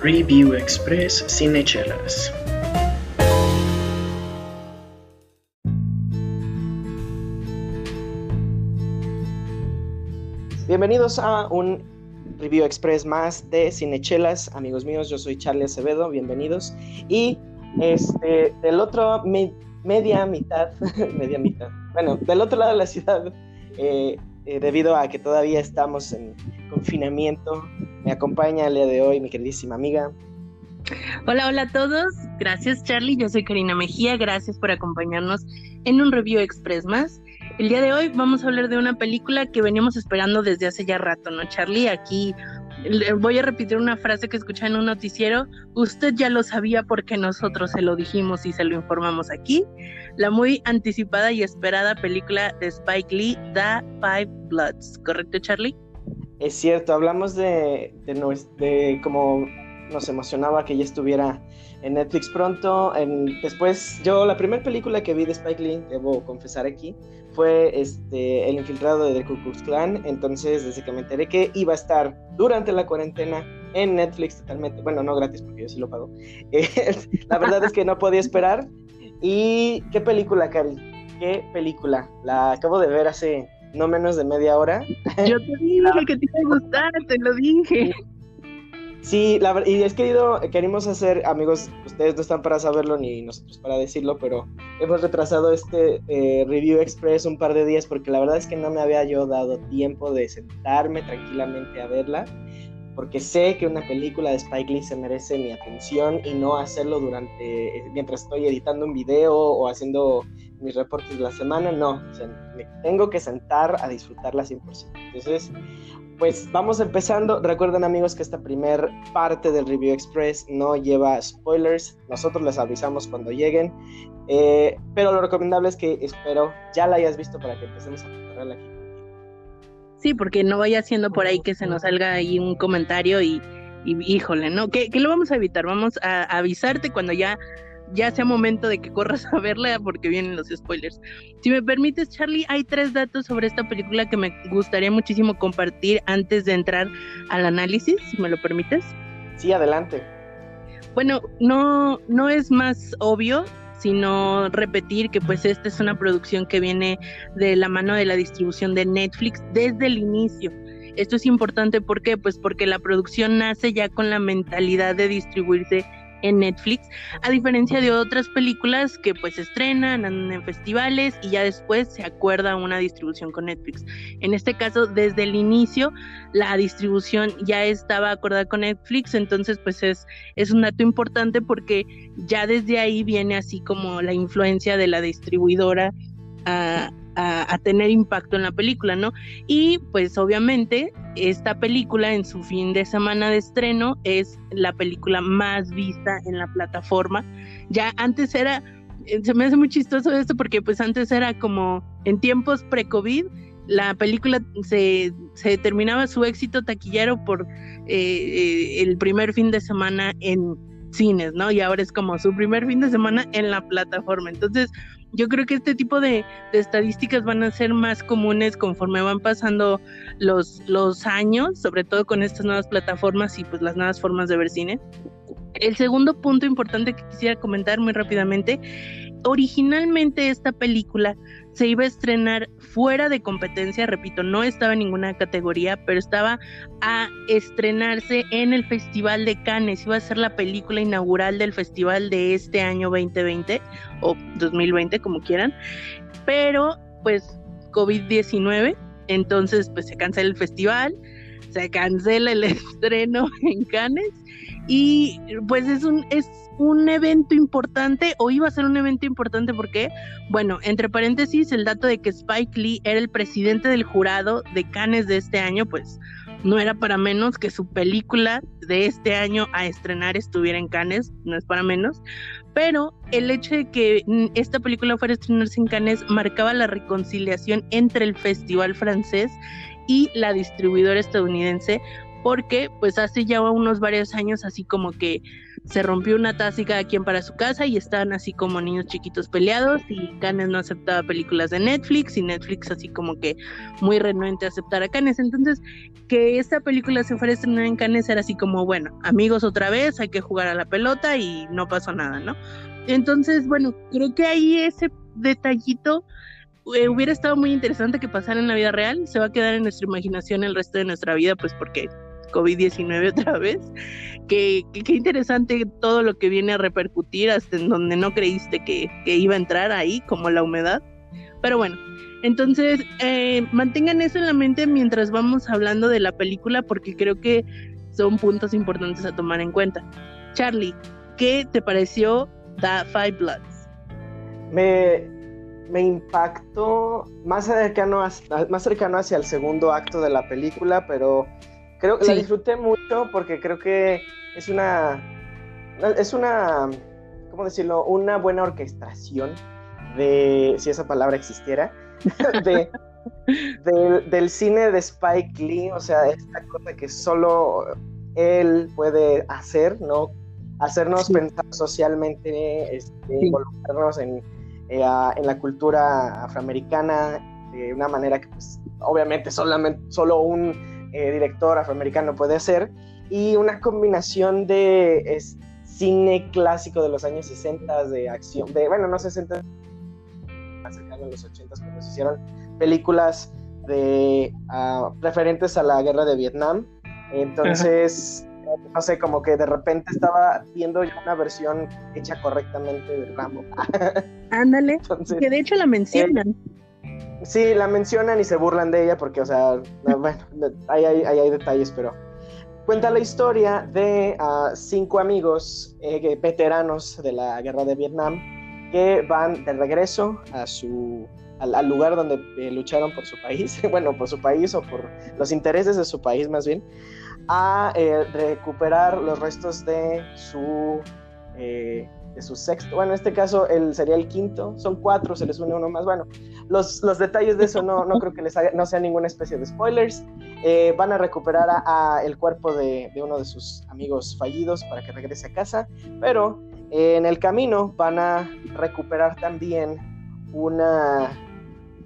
Review Express Cinechelas. Bienvenidos a un Review Express más de Cinechelas, amigos míos. Yo soy Charlie Acevedo, bienvenidos. Y este, del otro, media mitad, media mitad, bueno, del otro lado de la ciudad, eh, eh, debido a que todavía estamos en confinamiento, me acompaña el día de hoy mi queridísima amiga. Hola, hola a todos. Gracias, Charlie. Yo soy Karina Mejía. Gracias por acompañarnos en un review express más. El día de hoy vamos a hablar de una película que veníamos esperando desde hace ya rato, ¿no, Charlie? Aquí voy a repetir una frase que escuché en un noticiero. Usted ya lo sabía porque nosotros se lo dijimos y se lo informamos aquí. La muy anticipada y esperada película de Spike Lee, The Five Bloods. ¿Correcto, Charlie? Es cierto, hablamos de, de, de cómo nos emocionaba que ya estuviera en Netflix pronto. En, después, yo la primera película que vi de Spike Lee, debo confesar aquí, fue este, El infiltrado de The Ku Klux Klan. Entonces, desde que me enteré que iba a estar durante la cuarentena en Netflix totalmente, bueno, no gratis porque yo sí lo pago. la verdad es que no podía esperar. ¿Y qué película, Cari? ¿Qué película? La acabo de ver hace no menos de media hora. Yo te dije que te iba a gustar, te lo dije. Sí, la, y es querido, queremos hacer, amigos, ustedes no están para saberlo ni nosotros para decirlo, pero hemos retrasado este eh, Review Express un par de días porque la verdad es que no me había yo dado tiempo de sentarme tranquilamente a verla, porque sé que una película de Spike Lee se merece mi atención y no hacerlo durante, mientras estoy editando un video o haciendo mis reportes de la semana, no, me tengo que sentar a disfrutarla 100%. Entonces, pues vamos empezando. Recuerden amigos que esta primer parte del Review Express no lleva spoilers. Nosotros les avisamos cuando lleguen. Eh, pero lo recomendable es que espero ya la hayas visto para que empecemos a prepararla aquí. Sí, porque no vaya siendo por ahí que se nos salga ahí un comentario y, híjole, ¿no? Que, que, lo vamos a evitar. Vamos a avisarte cuando ya ya sea momento de que corras a verla porque vienen los spoilers. Si me permites, Charlie, hay tres datos sobre esta película que me gustaría muchísimo compartir antes de entrar al análisis, si me lo permites. Sí, adelante. Bueno, no, no es más obvio, sino repetir que pues esta es una producción que viene de la mano de la distribución de Netflix desde el inicio. Esto es importante, ¿por qué? Pues porque la producción nace ya con la mentalidad de distribuirse en Netflix, a diferencia de otras películas que pues estrenan, andan en festivales y ya después se acuerda una distribución con Netflix. En este caso, desde el inicio, la distribución ya estaba acordada con Netflix, entonces pues es, es un dato importante porque ya desde ahí viene así como la influencia de la distribuidora a, tener impacto en la película, ¿no? Y pues obviamente esta película en su fin de semana de estreno es la película más vista en la plataforma. Ya antes era, eh, se me hace muy chistoso esto porque pues antes era como en tiempos pre-COVID, la película se, se, determinaba su éxito taquillero por eh, eh, el primer fin de semana en cines, ¿no? Y ahora es como su primer fin de semana en la plataforma. Entonces, yo creo que este tipo de, estadísticas van a ser más comunes conforme van pasando los, los años, sobre todo con estas nuevas plataformas y pues las nuevas formas de ver cine. El segundo punto importante que quisiera comentar muy rápidamente, originalmente esta película se iba a estrenar fuera de competencia, repito, no estaba en ninguna categoría, pero estaba a estrenarse en el Festival de Cannes, iba a ser la película inaugural del festival de este año 2020 o 2020, como quieran, pero pues COVID-19, entonces pues se cancela el festival, se cancela el estreno en Cannes. Y pues es un un evento importante o iba a ser un evento importante porque, bueno, entre paréntesis, el dato de que Spike Lee era el presidente del jurado de Cannes de este año, pues no era para menos que su película de este año a estrenar estuviera en Cannes, no es para menos, pero el hecho de que esta película fuera a estrenarse en Cannes marcaba la reconciliación entre el festival francés y la distribuidora estadounidense porque pues hace ya unos varios años así como que se rompió una taza y cada quien para su casa y estaban así como niños chiquitos peleados y Canes no aceptaba películas de Netflix y Netflix así como que muy renuente a aceptar a Canes. Entonces, que esta película se fuera a estrenar en Canes era así como, bueno, amigos otra vez, hay que jugar a la pelota y no pasó nada, ¿no? Entonces, bueno, creo que ahí ese detallito eh, hubiera estado muy interesante que pasara en la vida real, se va a quedar en nuestra imaginación el resto de nuestra vida, pues porque COVID-19 otra vez. Qué, qué, interesante todo lo que viene a repercutir hasta en donde no creíste que, que iba a entrar ahí, como la humedad. Pero bueno, entonces eh, mantengan eso en la mente mientras vamos hablando de la película porque creo que son puntos importantes a tomar en cuenta. Charlie, ¿qué te pareció The Five Bloods? Me, me impactó más cercano, más cercano hacia el segundo acto de la película, pero Creo que la disfruté mucho porque creo que es una, es una, ¿cómo decirlo? Una buena orquestación de, si esa palabra existiera, de, del cine de Spike Lee, o sea, esta cosa que solo él puede hacer, ¿no? Hacernos pensar socialmente, este, involucrarnos en, eh, en la cultura afroamericana de una manera que, pues, obviamente solamente, solo un eh, director afroamericano puede hacer, y una combinación de cine clásico de los años 60 de acción, de, bueno, no 60, más cercano a los 80 cuando se hicieron películas de uh, referentes a la guerra de Vietnam. Entonces, no sé, como que de repente estaba viendo una versión hecha correctamente de Rambo. Ándale, que de hecho la mencionan. Sí, la mencionan y se burlan de ella porque, o sea, bueno, ahí hay, detalles, pero cuenta la historia de uh, cinco amigos eh, veteranos de la guerra de Vietnam que van de regreso a su, al, lugar donde eh, lucharon por su país, bueno, por su país o por los intereses de su país más bien, a eh, recuperar los restos de su su sexto, bueno, en este caso él sería el quinto, son cuatro, se les une uno más, bueno, los, los detalles de eso no, no creo que les haga, no sea ninguna especie de spoilers, eh, van a recuperar a, el cuerpo de, de, uno de sus amigos fallidos para que regrese a casa, pero eh, en el camino van a recuperar también una,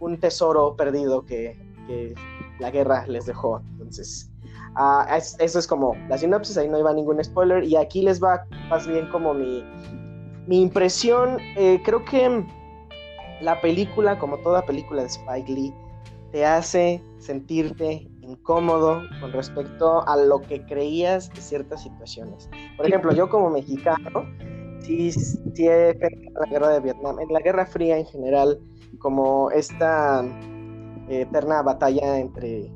un tesoro perdido que, que la guerra les dejó, entonces... Uh, eso es como la sinopsis, ahí no iba ningún spoiler y aquí les va más bien como mi, mi impresión, eh, creo que la película, como toda película de Spike Lee, te hace sentirte incómodo con respecto a lo que creías de ciertas situaciones. Por ejemplo, yo como mexicano, sí, he la guerra de Vietnam, en la Guerra Fría en general, como esta eh, eterna batalla entre,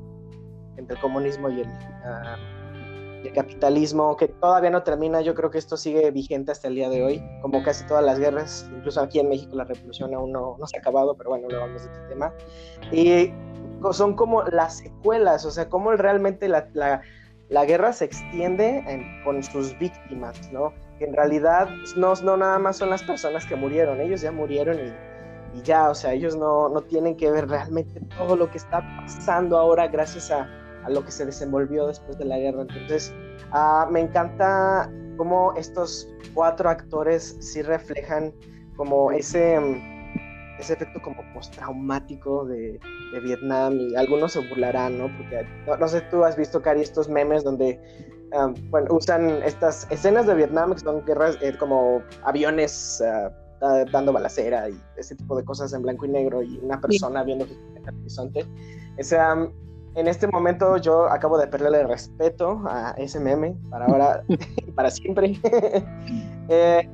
entre el comunismo y el... Ah, el capitalismo que todavía no termina, yo creo que esto sigue vigente hasta el día de hoy, como casi todas las guerras, incluso aquí en México la revolución aún no, no se ha acabado, pero bueno, luego vamos de este tema. Y son como las secuelas, o sea, cómo realmente la, la, la guerra se extiende con sus víctimas, ¿no? Que en realidad no, no nada más son las personas que murieron, ellos ya murieron y, y ya, o sea, ellos no, no tienen que ver realmente todo lo que está pasando ahora gracias a a lo que se desenvolvió después de la guerra. Entonces, uh, me encanta cómo estos cuatro actores sí reflejan como ese, ese efecto como postraumático de, de Vietnam y algunos se burlarán, ¿no? Porque no, sé, tú has visto, Cari, estos memes donde um, bueno, usan estas escenas de Vietnam que son guerras eh, como aviones uh, dando balacera y ese tipo de cosas en blanco y negro y una persona viendo el horizonte. O sea, en este momento yo acabo de perderle el respeto a ese meme para ahora y para siempre. Eh,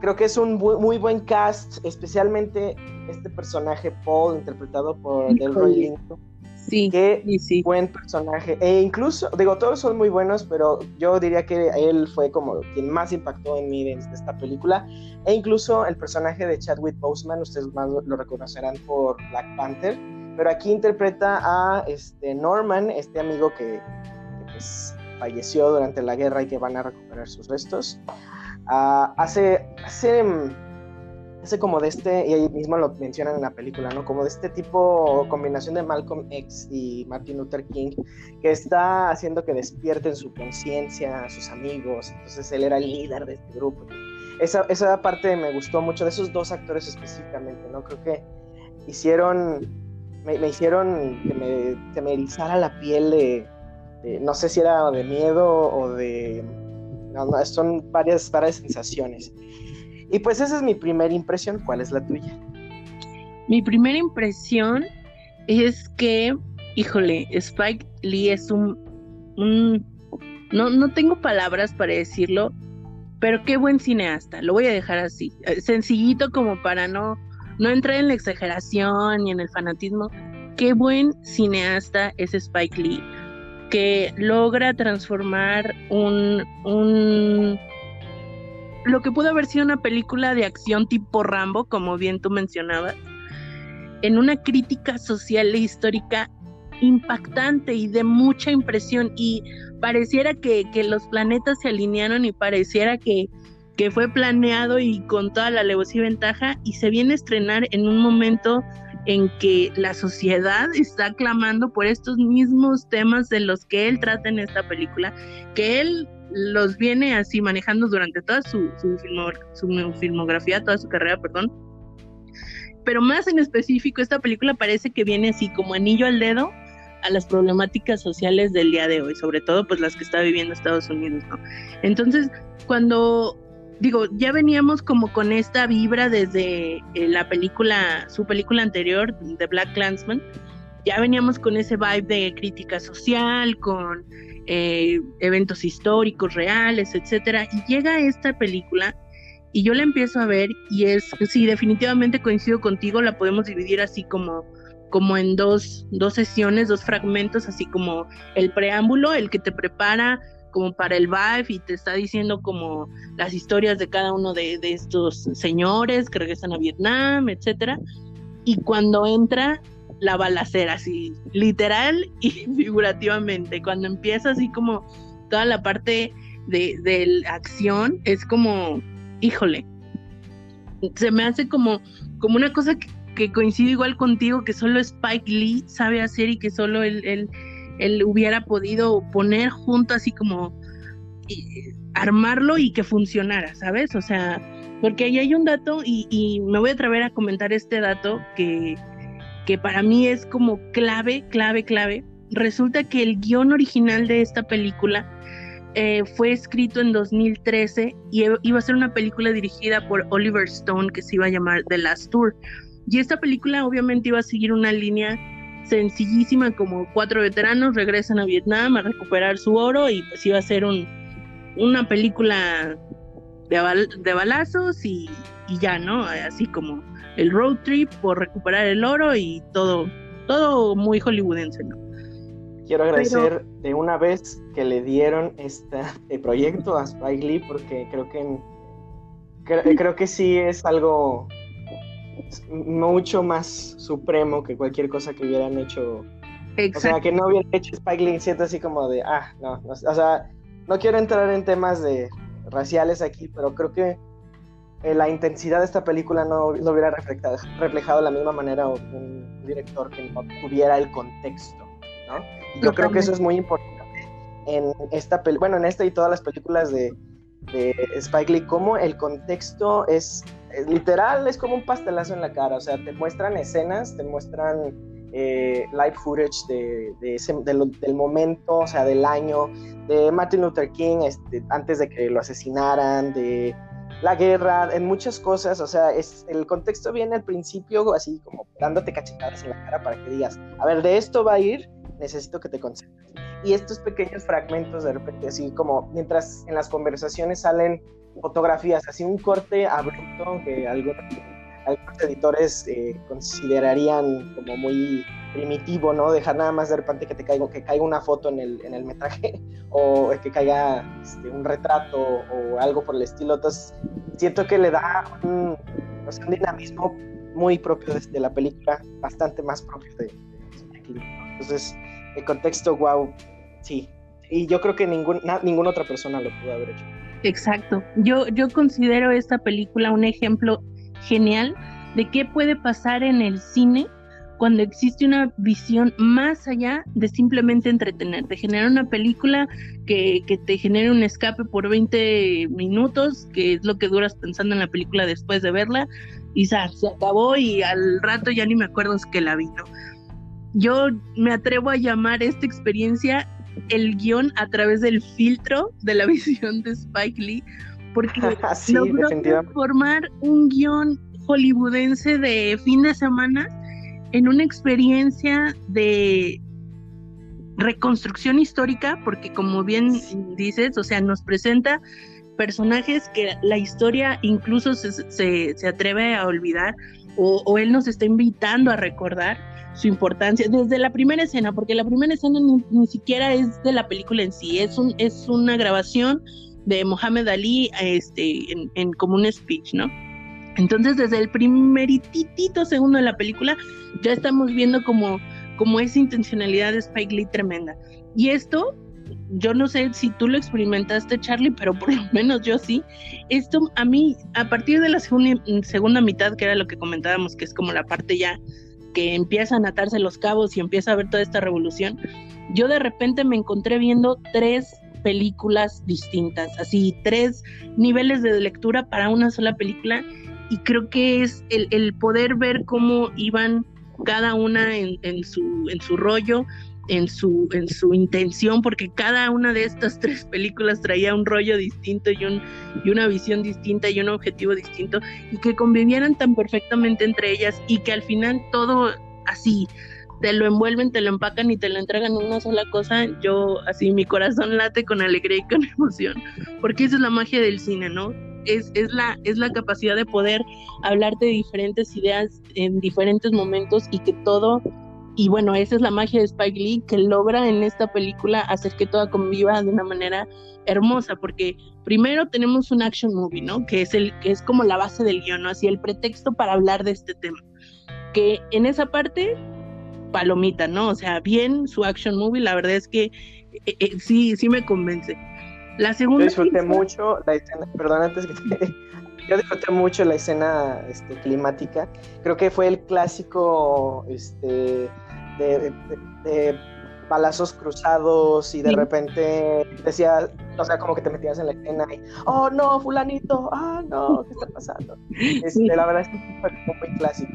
creo que es un muy, buen cast, especialmente este personaje Paul, interpretado por Delroy Lindo. Sí, qué sí. buen personaje. E incluso, digo, todos son muy buenos, pero yo diría que él fue como quien más impactó en mí de esta película. E incluso el personaje de Chadwick Boseman, ustedes más lo reconocerán por Black Panther pero aquí interpreta a este Norman, este amigo que, pues, falleció durante la guerra y que van a recuperar sus restos. Ah, hace, hace, hace como de este, y ahí mismo lo mencionan en la película, ¿no? Como de este tipo, combinación de Malcolm X y Martin Luther King, que está haciendo que despierten su conciencia, sus amigos, entonces él era el líder de este grupo. Esa, esa parte me gustó mucho de esos dos actores específicamente, ¿no? Creo que hicieron, me, hicieron que me, erizara la piel de, no sé si era de miedo o de, no, no, son varias, varias sensaciones. Y pues esa es mi primera impresión. ¿Cuál es la tuya? Mi primera impresión es que, híjole, Spike Lee es un, no, no tengo palabras para decirlo, pero qué buen cineasta. Lo voy a dejar así, eh, sencillito como para no, no entrar en la exageración ni en el fanatismo. Qué buen cineasta es Spike Lee, que logra transformar un, un lo que pudo haber sido una película de acción tipo Rambo, como bien tú mencionabas, en una crítica social e histórica impactante y de mucha impresión y pareciera que, los planetas se alinearon y pareciera que, que fue planeado y con toda la alevosía y ventaja y se viene a estrenar en un momento en que la sociedad está clamando por estos mismos temas de los que él trata en esta película, que él los viene así manejando durante toda su, su, filmografía, toda su carrera, perdón. Pero más en específico, esta película parece que viene así como anillo al dedo a las problemáticas sociales del día de hoy, sobre todo pues las que está viviendo Estados Unidos, ¿no? Entonces, cuando digo, ya veníamos como con esta vibra desde eh, la película, su película anterior, The Black Clansman, ya veníamos con ese vibe de crítica social, con eh, eventos históricos reales, etcétera. Y llega esta película y yo la empiezo a ver y es, sí, definitivamente coincido contigo, la podemos dividir así como como en dos, dos sesiones, dos fragmentos, así como el preámbulo, el que te prepara como para el vibe y te está diciendo como las historias de cada uno de, de estos señores que regresan a Vietnam, etcétera. Y cuando entra la balacera, así, literal y figurativamente. Cuando empieza así como toda la parte de, de acción, es como, híjole, se me hace como, como una cosa que, coincide igual contigo, que solo Spike Lee sabe hacer y que solo él, él, él hubiera podido poner junto así como armarlo y que funcionara, ¿sabes? O sea, porque ahí hay un dato y, me voy a atrever a comentar este dato que, que para mí es como clave, clave, clave. Resulta que el guion original de esta película eh, fue escrito en 2013 y e, iba a ser una película dirigida por Oliver Stone que se iba a llamar The Last Tour. Y esta película obviamente iba a seguir una línea sencillísima como cuatro veteranos regresan a Vietnam a recuperar su oro y pues iba a ser un, una película de, de balazos y, y ya, ¿no? Así como el road trip por recuperar el oro y todo, todo muy hollywoodense, ¿no? Quiero agradecer de una vez que le dieron este proyecto a Spike Lee porque creo que creo, que sí es algo mucho más supremo que cualquier cosa que hubieran hecho. Exacto. O sea, que no hubieran hecho Spike Lee, siento así como de, ah, no, no, o sea, no quiero entrar en temas de raciales aquí, pero creo que eh, la intensidad de esta película no, no hubiera reflejado, reflejado, de la misma manera un director que no tuviera el contexto, ¿no? yo creo que eso es muy importante en esta bueno, en esta y todas las películas de, de Spike Lee, como el contexto es, literal, es como un pastelazo en la cara, o sea, te muestran escenas, te muestran eh, live footage de, de del momento, o sea, del año, de Martin Luther King, este, antes de que lo asesinaran, de la guerra, en muchas cosas, o sea, es, el contexto viene al principio así como dándote cachetadas en la cara para que digas, a ver, de esto va a ir, necesito que te concentres. Y estos pequeños fragmentos de repente, así como mientras en las conversaciones salen fotografías, así un corte abrupto que algunos, algunos editores eh, considerarían como muy primitivo, ¿no? Dejar nada más de repente que te caiga, que caiga una foto en el, en el metraje o que caiga este, un retrato o algo por el estilo. Entonces, siento que le da un, dinamismo muy propio de, la película, bastante más propio de, de Entonces, el contexto, wow, sí. Y yo creo que ningún, ninguna otra persona lo pudo haber hecho. Exacto. Yo, yo considero esta película un ejemplo genial de qué puede pasar en el cine cuando existe una visión más allá de simplemente entretener, de generar una película que, que, te genere un escape por 20 minutos, que es lo que duras pensando en la película después de verla, y se acabó y al rato ya ni me acuerdo que la vi, Yo me atrevo a llamar esta experiencia el guion a través del filtro de la visión de Spike Lee, porque sí, logró transformar un guion hollywoodense de fin de semana en una experiencia de reconstrucción histórica, porque como bien dices, o sea, nos presenta personajes que la historia incluso se, se, atreve a olvidar o, o, él nos está invitando a recordar su importancia desde la primera escena, porque la primera escena ni, ni siquiera es de la película en sí, es, un, es una grabación de Mohamed Ali este, en, en como un speech, ¿no? Entonces, desde el primeritito segundo de la película, ya estamos viendo como, como esa intencionalidad de Spike Lee tremenda. Y esto, yo no sé si tú lo experimentaste, Charlie, pero por lo menos yo sí. Esto a mí, a partir de la segunda, segunda mitad, que era lo que comentábamos, que es como la parte ya que empiezan a atarse los cabos y empieza a ver toda esta revolución, yo de repente me encontré viendo tres películas distintas, así tres niveles de lectura para una sola película y creo que es el, poder ver cómo iban cada una en su rollo, en su, en su intención, porque cada una de estas tres películas traía un rollo distinto y, un, y una visión distinta y un objetivo distinto, y que convivieran tan perfectamente entre ellas y que al final todo así te lo envuelven, te lo empacan y te lo entregan en una sola cosa, yo así mi corazón late con alegría y con emoción, porque esa es la magia del cine, ¿no? es, es, la, es la capacidad de poder hablar de diferentes ideas en diferentes momentos y que todo, y bueno, esa es la magia de Spike Lee, que logra en esta película hacer que todo conviva de una manera hermosa, porque primero tenemos un action movie, ¿no? Que es, el, que es como la base del guion, ¿no? Así el pretexto para hablar de este tema. Que en esa parte, palomita, ¿no? O sea, bien su action movie, la verdad es que eh, eh, sí, sí me convence la segunda. Yo disfruté mucho la escena, perdón, antes que te, Yo disfruté mucho la escena este, climática. Creo que fue el clásico este, de, de, balazos cruzados y de repente decía, o sea, como que te metías en la escena y, oh no, fulanito, ah no, ¿qué está pasando? Este, La verdad es que fue muy clásico.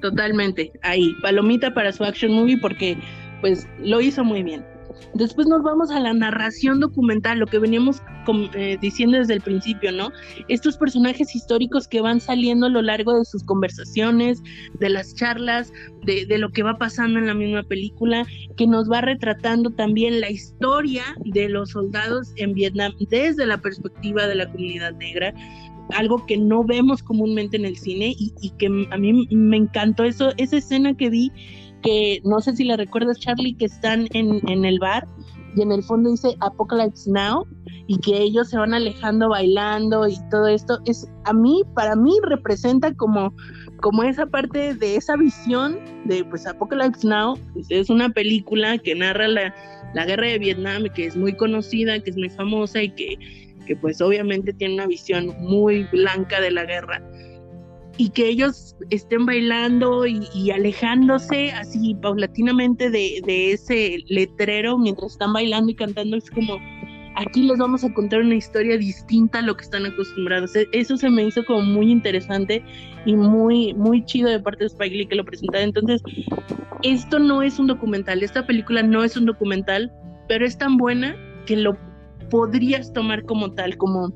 Totalmente, ahí, palomita para su action movie porque pues lo hizo muy bien. Después nos vamos a la narración documental, lo que veníamos eh, diciendo desde el principio, ¿no? Estos personajes históricos que van saliendo a lo largo de sus conversaciones, de las charlas, de, de lo que va pasando en la misma película, que nos va retratando también la historia de los soldados en Vietnam desde la perspectiva de la comunidad negra, algo que no vemos comúnmente en el cine y, y, que a mí me encantó eso, esa escena que vi que no sé si le recuerdas, Charlie, que están en, en el bar y en el fondo dice Apocalypse Now y que ellos se van alejando bailando y todo esto. Es a mí para mí representa como como esa parte de esa visión de pues Apocalypse Now pues, es una película que narra la, la guerra de Vietnam que es muy conocida que es muy famosa y que, que pues obviamente tiene una visión muy blanca de la guerra y que ellos estén bailando y, alejándose así paulatinamente de, ese letrero mientras están bailando y cantando, es como, aquí les vamos a contar una historia distinta a lo que están acostumbrados. E, eso se me hizo como muy interesante y muy, muy chido de parte de Spike Lee que lo presentaba. Entonces, esto no es un documental, esta película no es un documental, pero es tan buena que lo podrías tomar como tal, como,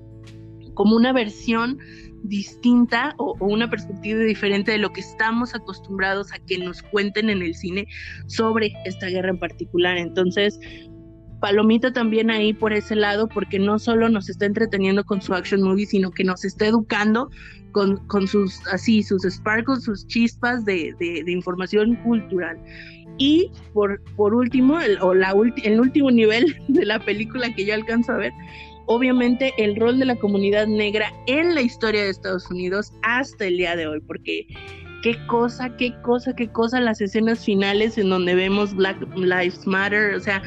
como una versión distinta o, una perspectiva diferente de lo que estamos acostumbrados a que nos cuenten en el cine sobre esta guerra en particular. Entonces, Palomita también ahí por ese lado, porque no solo nos está entreteniendo con su action movie, sino que nos está educando con, con sus, así, sus sparkles, sus chispas de, de, información cultural. Y por, por último, el, o la el último nivel de la película que yo alcanzo a ver, obviamente el rol de la comunidad negra en la historia de Estados Unidos hasta el día de hoy, porque qué cosa, qué cosa, qué cosa las escenas finales en donde vemos Black Lives Matter, o sea,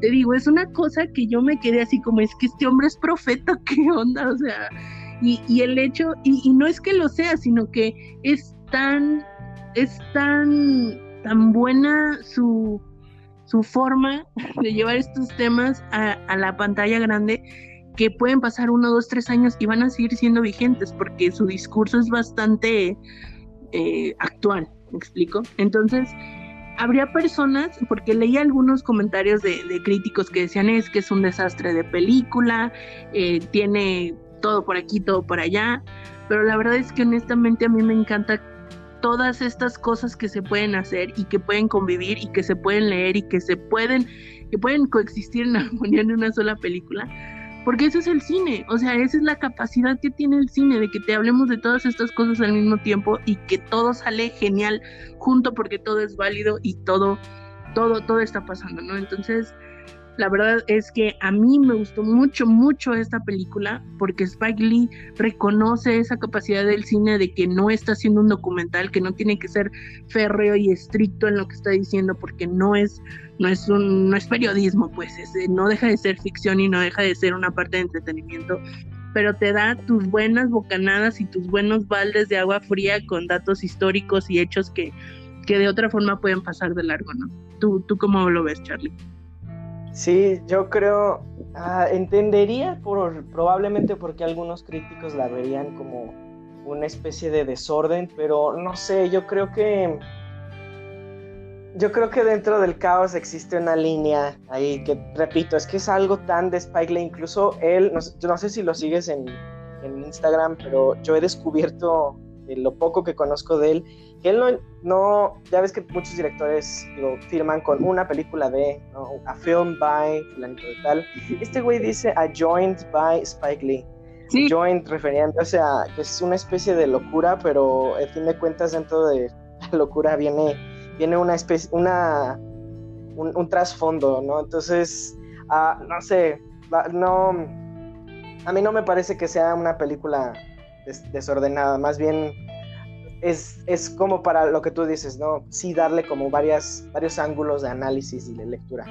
te digo, es una cosa que yo me quedé así como es que este hombre es profeta, qué onda, o sea, Y, y el hecho, y, no es que lo sea, sino que es tan, es tan, tan buena su, su forma de llevar estos temas a la pantalla grande que pueden pasar uno, dos, tres años y van a seguir siendo vigentes porque su discurso es bastante eh, actual, ¿me explico? Entonces, habría personas, porque leí algunos comentarios de, críticos que decían es que es un desastre de película, eh, tiene todo por aquí, todo por allá, pero la verdad es que honestamente a mí me encanta todas estas cosas que se pueden hacer y que pueden convivir y que se pueden leer y que se pueden, que pueden coexistir en armonía en una sola película porque eso es el cine, o sea, esa es la capacidad que tiene el cine de que te hablemos de todas estas cosas al mismo tiempo y que todo sale genial junto porque todo es válido y todo, todo, todo está pasando, ¿no? Entonces, la verdad es que a mí me gustó mucho, mucho esta película porque Spike Lee reconoce esa capacidad del cine de que no está haciendo un documental, que no tiene que ser férreo y estricto en lo que está diciendo porque no es, no es, un, no es periodismo, pues no deja de ser ficción y no deja de ser una parte de entretenimiento, pero te da tus buenas bocanadas y tus buenos baldes de agua fría con datos históricos y hechos que, que de otra forma pueden pasar de largo, ¿no? ¿Tú, tú cómo lo ves, Charlie? Sí, yo creo, ah, entendería por, probablemente porque algunos críticos la verían como una especie de desorden, pero no sé, yo creo que yo creo que dentro del caos existe una línea ahí que, repito, es que es algo tan de Spike Lee, incluso él, no, no sé si lo sigues en, en Instagram, pero yo he descubierto de lo poco que conozco de él, que él no, no, ya ves que muchos directores lo firman con una película de, ¿no? a film by fulanito de tal. Este güey dice a joint by Spike Lee. Sí. Joint refiriéndose a que es una especie de locura, pero a fin de cuentas dentro de la locura viene, viene una especie, una, un, trasfondo, ¿no? Entonces, uh, no sé, no, a mí no me parece que sea una película desordenada, más bien es, es, como para lo que tú dices, ¿no? Sí darle como varias, varios ángulos de análisis y de lectura.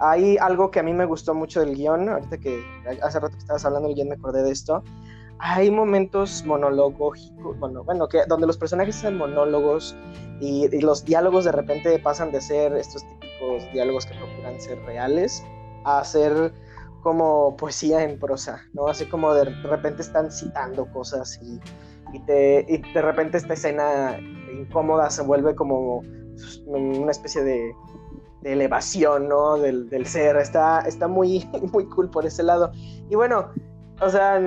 Hay algo que a mí me gustó mucho del guion, ahorita que hace rato que estabas hablando del guion me acordé de esto. Hay momentos monológicos, bueno, bueno que, donde los personajes hacen monólogos y, y, los diálogos de repente pasan de ser estos típicos diálogos que procuran ser reales a ser como poesía en prosa, ¿no? Así como de repente están citando cosas y, y, te, y de repente esta escena incómoda se vuelve como una especie de, de elevación, ¿no? Del, del, ser. Está, está muy, muy cool por ese lado. Y bueno, o sea,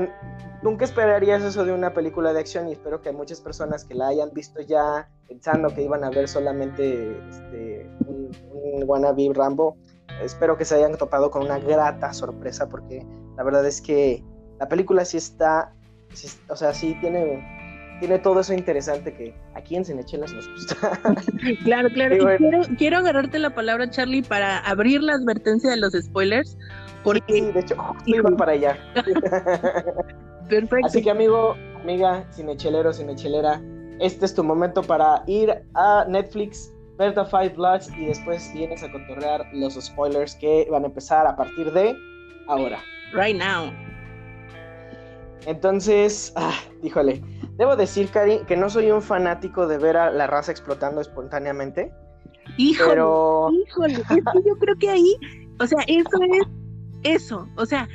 nunca esperarías eso de una película de acción y espero que muchas personas que la hayan visto ya pensando que iban a ver solamente este, un, un wannabe Rambo, espero que se hayan topado con una grata sorpresa porque la verdad es que la película sí está, o sea, sí tiene, tiene todo eso interesante que aquí en Cenechelas nos gusta. claro, claro. Y quiero, quiero agarrarte la palabra, Charlie, para abrir la advertencia de los spoilers. Porque... Sí, de hecho, iba para allá. Perfecto. Así que, amigo, amiga, cinechelero, cinechelera, este es tu momento para ir a Netflix ver The Five Bloods y después vienes a cotorrear los spoilers que van a empezar a partir de ahora. Right now. Entonces, ah, híjole, debo decir, Cari, que no soy un fanático de ver a la raza explotando espontáneamente. Híjole, pero... híjole, es que yo creo que ahí, o sea, eso es eso, o sea,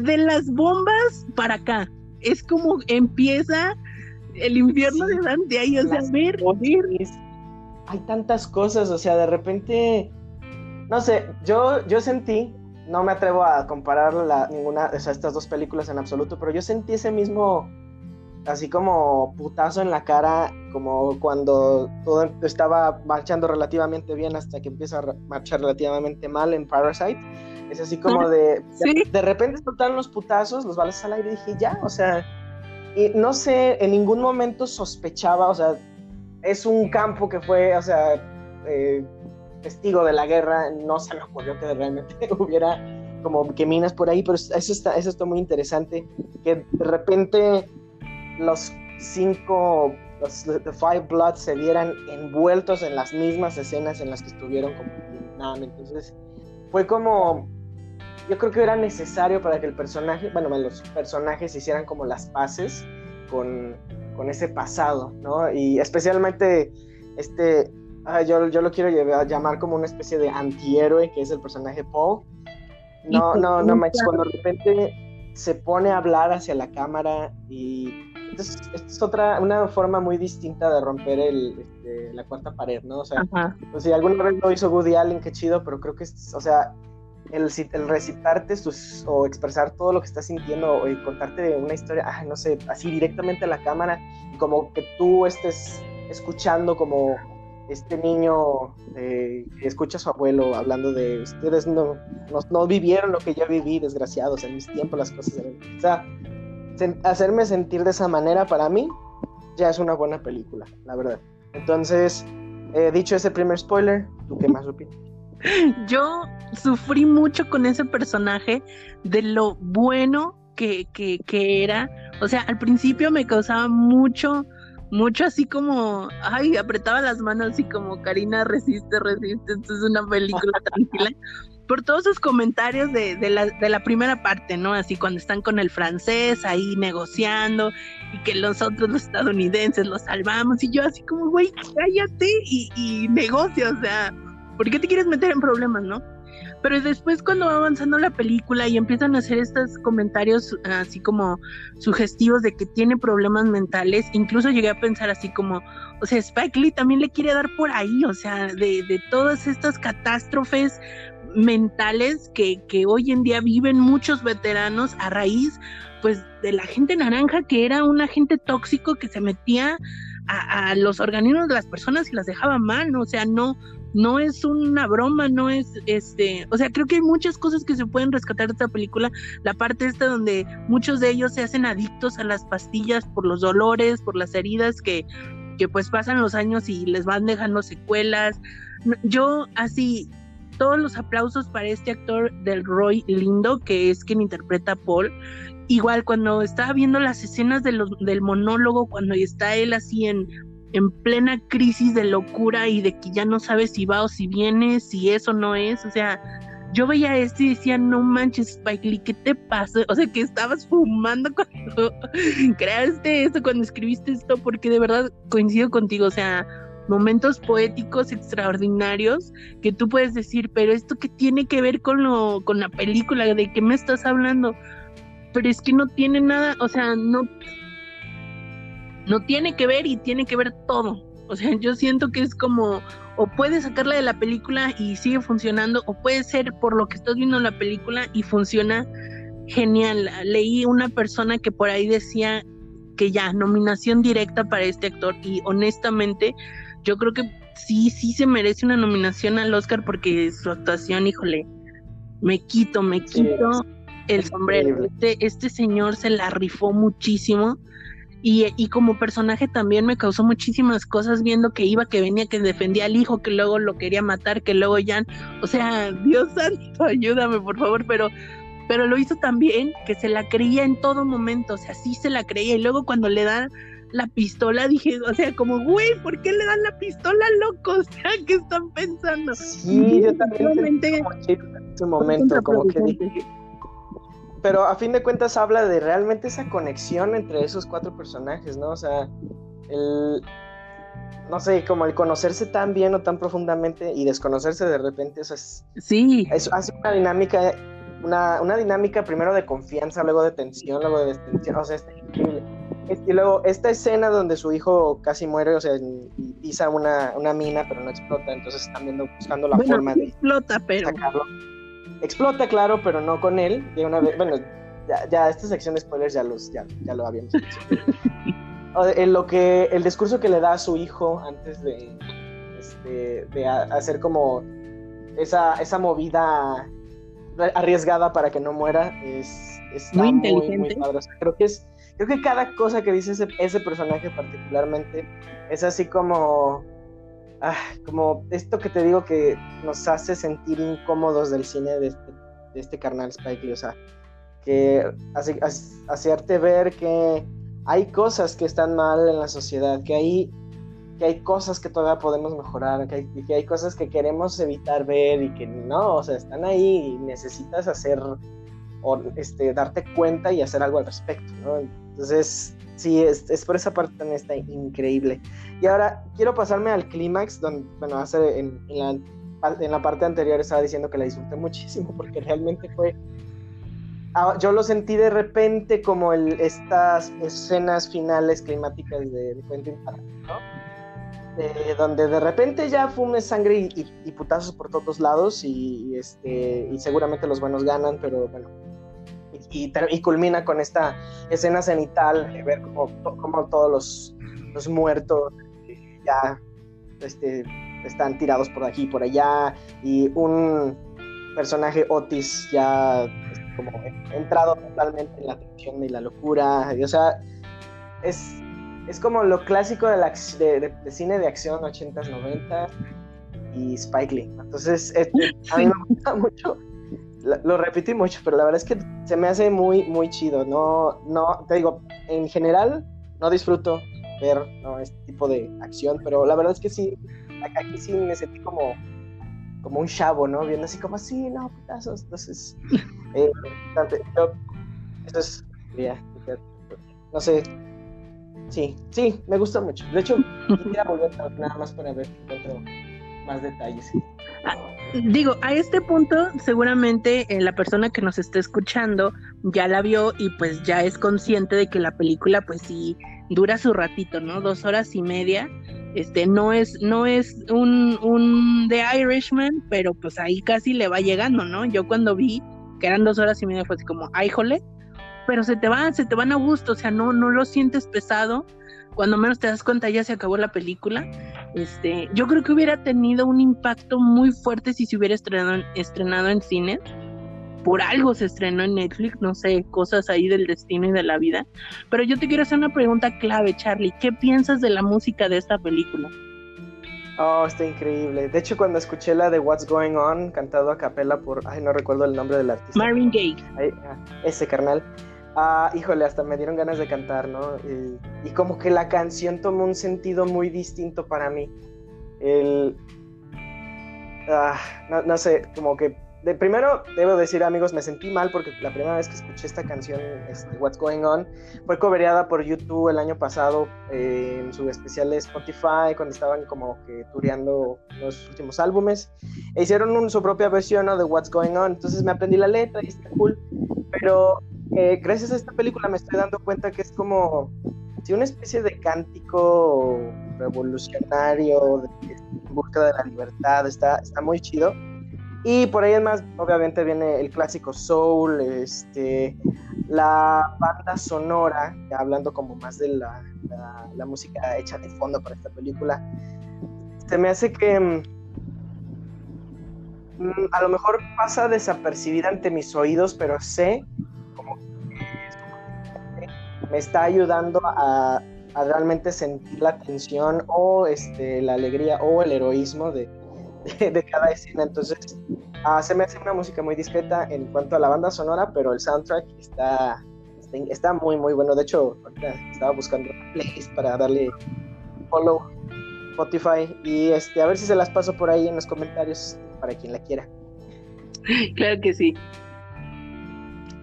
de las bombas para acá, es como empieza el infierno de Dante ahí, o sea, ver, ver hay tantas cosas, o sea, de repente, no sé, yo, yo sentí, no me atrevo a comparar la, ninguna de estas dos películas en absoluto, pero yo sentí ese mismo, así como putazo en la cara, como cuando todo estaba marchando relativamente bien hasta que empieza a marchar relativamente mal en Parasite. Es así como de, de, de repente soltaron los putazos, los balas al aire y dije, ya, o sea, y no sé, en ningún momento sospechaba, o sea, es un campo que fue, o sea, eh, testigo de la guerra, no se me ocurrió que realmente hubiera como que minas por ahí, pero eso está, eso está muy interesante, que de repente los cinco, los The Five Bloods se vieran envueltos en las mismas escenas en las que estuvieron como Entonces, fue como, yo creo que era necesario para que el personaje, bueno, los personajes hicieran como las paces con, con ese pasado, ¿no? Y especialmente este, ah, yo, yo lo quiero llevar, llamar como una especie de antihéroe, que es el personaje Paul. No, no, no, Max, cuando de repente se pone a hablar hacia la cámara y entonces, esta es otra, una forma muy distinta de romper el, este, la cuarta pared, ¿no? O sea, pues si alguna vez lo hizo Woody Allen, qué chido, pero creo que, es, o sea, el, el recitarte sus, o expresar todo lo que estás sintiendo o contarte una historia, ah, no sé, así directamente a la cámara, como que tú estés escuchando como este niño eh, escucha a su abuelo hablando de ustedes no, no, vivieron lo que yo viví, desgraciados, en mis tiempos las cosas eran... O sea, hacerme sentir de esa manera para mí ya es una buena película, la verdad. Entonces, eh, dicho ese primer spoiler, ¿tú qué más opinas? Yo sufrí mucho con ese personaje de lo bueno que, que, que era. O sea, al principio me causaba mucho, mucho así como, ay, apretaba las manos así como Karina resiste, resiste, esto es una película tranquila. Por todos sus comentarios de, de, la, de la primera parte, ¿no? Así cuando están con el francés ahí negociando y que los otros, los estadounidenses, los salvamos y yo así como, güey, cállate y, y negocia, o sea, ¿por qué te quieres meter en problemas, no? Pero después cuando va avanzando la película y empiezan a hacer estos comentarios así como sugestivos de que tiene problemas mentales, incluso llegué a pensar así como, o sea, Spike Lee también le quiere dar por ahí, o sea, de, de todas estas catástrofes mentales que, que hoy en día viven muchos veteranos a raíz pues de la gente naranja que era un agente tóxico que se metía a, a, los organismos de las personas y las dejaba mal, o sea, no, no es una broma, no es este, o sea, creo que hay muchas cosas que se pueden rescatar de esta película, la parte esta donde muchos de ellos se hacen adictos a las pastillas por los dolores, por las heridas que, que pues pasan los años y les van dejando secuelas. Yo así, todos los aplausos para este actor del Roy Lindo, que es quien interpreta a Paul. Igual cuando estaba viendo las escenas del monólogo, cuando está él así en en plena crisis de locura y de que ya no sabes si va o si viene, si es o no es, o sea, yo veía esto y decía, no manches, Spike Lee, ¿qué te pasa? O sea, que estabas fumando cuando creaste esto, cuando escribiste esto, porque de verdad coincido contigo, o sea, momentos poéticos extraordinarios que tú puedes decir, pero esto que tiene que ver con lo, con la película, de qué me estás hablando, pero es que no tiene nada, o sea, no, no tiene que ver y tiene que ver todo. O sea, yo siento que es como, o puedes sacarla de la película y sigue funcionando, o puede ser por lo que estás viendo en la película y funciona genial. Leí una persona que por ahí decía que ya, nominación directa para este actor y honestamente yo creo que sí, sí se merece una nominación al Oscar porque su actuación, híjole, me quito, me quito el sombrero. Este, este señor se la rifó muchísimo y, como personaje también me causó muchísimas cosas viendo que iba, que venía, que defendía al hijo, que luego lo quería matar, que luego ya, o sea, Dios santo, ayúdame por favor, pero, pero lo hizo también, que se la creía en todo momento, o sea, sí se la creía, y luego cuando le da la pistola dije, o sea, como, güey, ¿por qué le dan la pistola, loco? O sea, ¿qué están pensando? Sí, yo también en ese momento, como que dije pero a fin de cuentas habla de realmente esa conexión entre esos cuatro personajes, ¿no? O sea, el, no sé, como el conocerse tan bien o tan profundamente y desconocerse de repente, eso es... Sí. Eso hace una dinámica, una, una dinámica primero de confianza, luego de tensión, luego de destensión, o sea, está increíble. Y luego esta escena donde su hijo casi muere, o sea, pisa una, una mina pero no explota, entonces están viendo, buscando la forma de explota, pero... sacarlo Explota, claro, pero no con él. De una vez, bueno, ya, ya esta sección de spoilers ya, los, ya, ya lo habíamos dicho. en lo que, el discurso que le da a su hijo antes de, este, de hacer como esa, esa movida arriesgada para que no muera es, muy inteligente. creo que es creo que cada cosa que dice ese, ese personaje particularmente es así como ah, como esto que te digo que nos hace sentir incómodos del cine de este, de este carnal Spike o sea, que hace, hacerte ver que hay cosas que están mal en la sociedad, que hay que hay cosas que todavía podemos mejorar, que hay, que hay cosas que queremos evitar ver y que no, o sea, están ahí y necesitas hacer o este, darte cuenta y hacer algo al respecto, ¿no? Entonces, sí, es, es por esa parte también está increíble. Y ahora quiero pasarme al clímax, donde, bueno, hace en, en, la, en la parte anterior estaba diciendo que la disfruté muchísimo porque realmente fue Ah, yo lo sentí de repente como el, estas escenas finales climáticas de, Quentin Tarantino, eh, donde de repente ya fume sangre y, y, putazos por todos lados y, y, este, y seguramente los buenos ganan, pero bueno. Y, culmina con esta escena cenital, ver como, como todos los, los muertos ya este, están tirados por aquí y por allá, y un personaje Otis ya como entrado totalmente en la tensión y la locura. O sea, es, es como lo clásico de, la, de, cine de acción 80s, 90 y Spike Lee. Entonces, este, a mí me gusta mucho. Lo, lo repetí mucho, pero la verdad es que se me hace muy, muy chido. No, no, te digo, en general no disfruto ver ¿no? este tipo de acción, pero la verdad es que sí, aquí sí me sentí como como un chavo, ¿no? Viendo así como así, no, putazos. Entonces, eh, yo, eso es, ya, no sé, sí, sí, me gusta mucho. De hecho, quisiera volver a nada más para ver encuentro más detalles. Digo, a este punto seguramente eh, la persona que nos está escuchando ya la vio y pues ya es consciente de que la película pues sí dura su ratito, ¿no? Dos horas y media este no es, no es un, un The Irishman, pero pues ahí casi le va llegando, ¿no? Yo cuando vi que eran dos horas y media fue así como, ay, jole, pero se te van, se te van a gusto, o sea, no, no lo sientes pesado. Cuando menos te das cuenta ya se acabó la película. Este, yo creo que hubiera tenido un impacto muy fuerte si se hubiera estrenado, estrenado en cines por algo se estrenó en Netflix, no sé, cosas ahí del destino y de la vida. Pero yo te quiero hacer una pregunta clave, Charlie. ¿Qué piensas de la música de esta película? Oh, está increíble. De hecho, cuando escuché la de What's Going On, cantado a capela por, ay, no recuerdo el nombre del artista. Marvin Gaye. Ay, ah, ese carnal. Ah, híjole, hasta me dieron ganas de cantar, ¿no? Y, como que la canción tomó un sentido muy distinto para mí. El... Ah, no, sé, como que primero, debo decir, amigos, me sentí mal porque la primera vez que escuché esta canción, este, What's Going On, fue cobereada por YouTube el año pasado eh, en su especial de Spotify, cuando estaban como que tureando los últimos álbumes. E hicieron su propia versión ¿no? de What's Going On. Entonces me aprendí la letra y está cool. Pero eh, gracias a esta película me estoy dando cuenta que es como si una especie de cántico revolucionario de, en busca de la libertad. Está, está muy chido. Y por ahí es más, obviamente viene el clásico soul, este, la banda sonora, hablando como más de la, la, música hecha de fondo para esta película, se me hace que mm, a lo mejor pasa desapercibida ante mis oídos, pero sé me está ayudando a, a realmente sentir la tensión o este, la alegría o el heroísmo de, de, de cada escena. Entonces, uh, se me hace una música muy discreta en cuanto a la banda sonora, pero el soundtrack está, está, está muy, muy bueno. De hecho, estaba buscando playlist para darle follow Spotify y este, a ver si se las paso por ahí en los comentarios para quien la quiera. Claro que sí.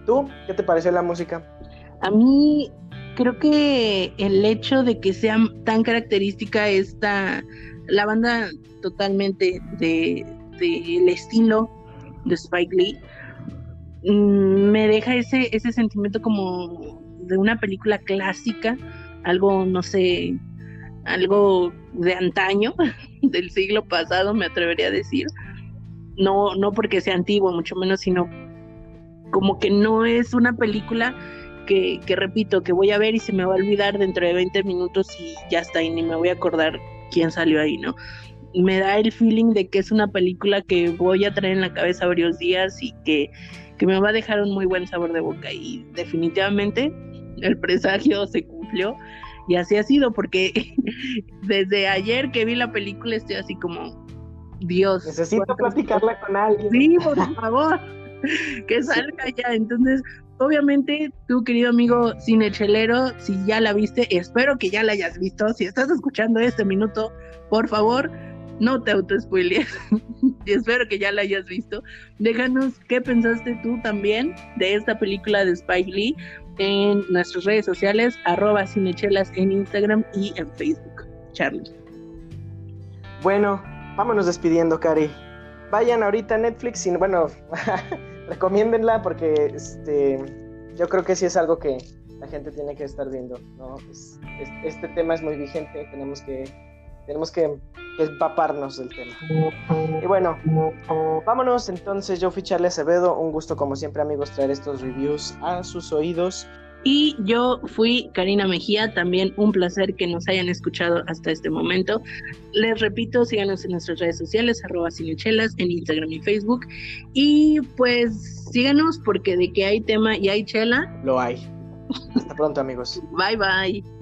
¿Tú qué te pareció la música? A mí creo que el hecho de que sea tan característica esta la banda totalmente de del de estilo de Spike Lee mmm, me deja ese ese sentimiento como de una película clásica algo no sé algo de antaño del siglo pasado me atrevería a decir. No no porque sea antiguo mucho menos sino como que no es una película que, que, repito, que voy a ver y se me va a olvidar dentro de 20 minutos y ya está, y ni me voy a acordar quién salió ahí, ¿no? Me da el feeling de que es una película que voy a traer en la cabeza varios días y que, que me va a dejar un muy buen sabor de boca. Y definitivamente el presagio se cumplió y así ha sido, porque desde ayer que vi la película estoy así como, Dios. Necesito platicarla con alguien. Sí, por favor. que salga ya. Entonces, obviamente, tú, querido amigo cinechelero, si ya la viste, espero que ya la hayas visto. Si estás escuchando este minuto, por favor, no te autospoilees. y espero que ya la hayas visto. Déjanos qué pensaste tú también de esta película de Spike Lee en nuestras redes sociales, arroba cinechelas en Instagram y en Facebook. Charlie. Bueno, vámonos despidiendo, Cari. Vayan ahorita a Netflix y bueno, recomiéndenla porque este, yo creo que sí es algo que la gente tiene que estar viendo, ¿no? este tema es muy vigente, tenemos que, tenemos que, empaparnos del tema. Y bueno, vámonos entonces, yo fui Charlie Acevedo, un gusto como siempre amigos traer estos reviews a sus oídos. Y yo fui Karina Mejía, también un placer que nos hayan escuchado hasta este momento. Les repito, síganos en nuestras redes sociales, arroba cinechelas, en Instagram y Facebook. Y pues síganos porque de que hay tema y hay chela. Lo hay. Hasta pronto amigos. Bye bye.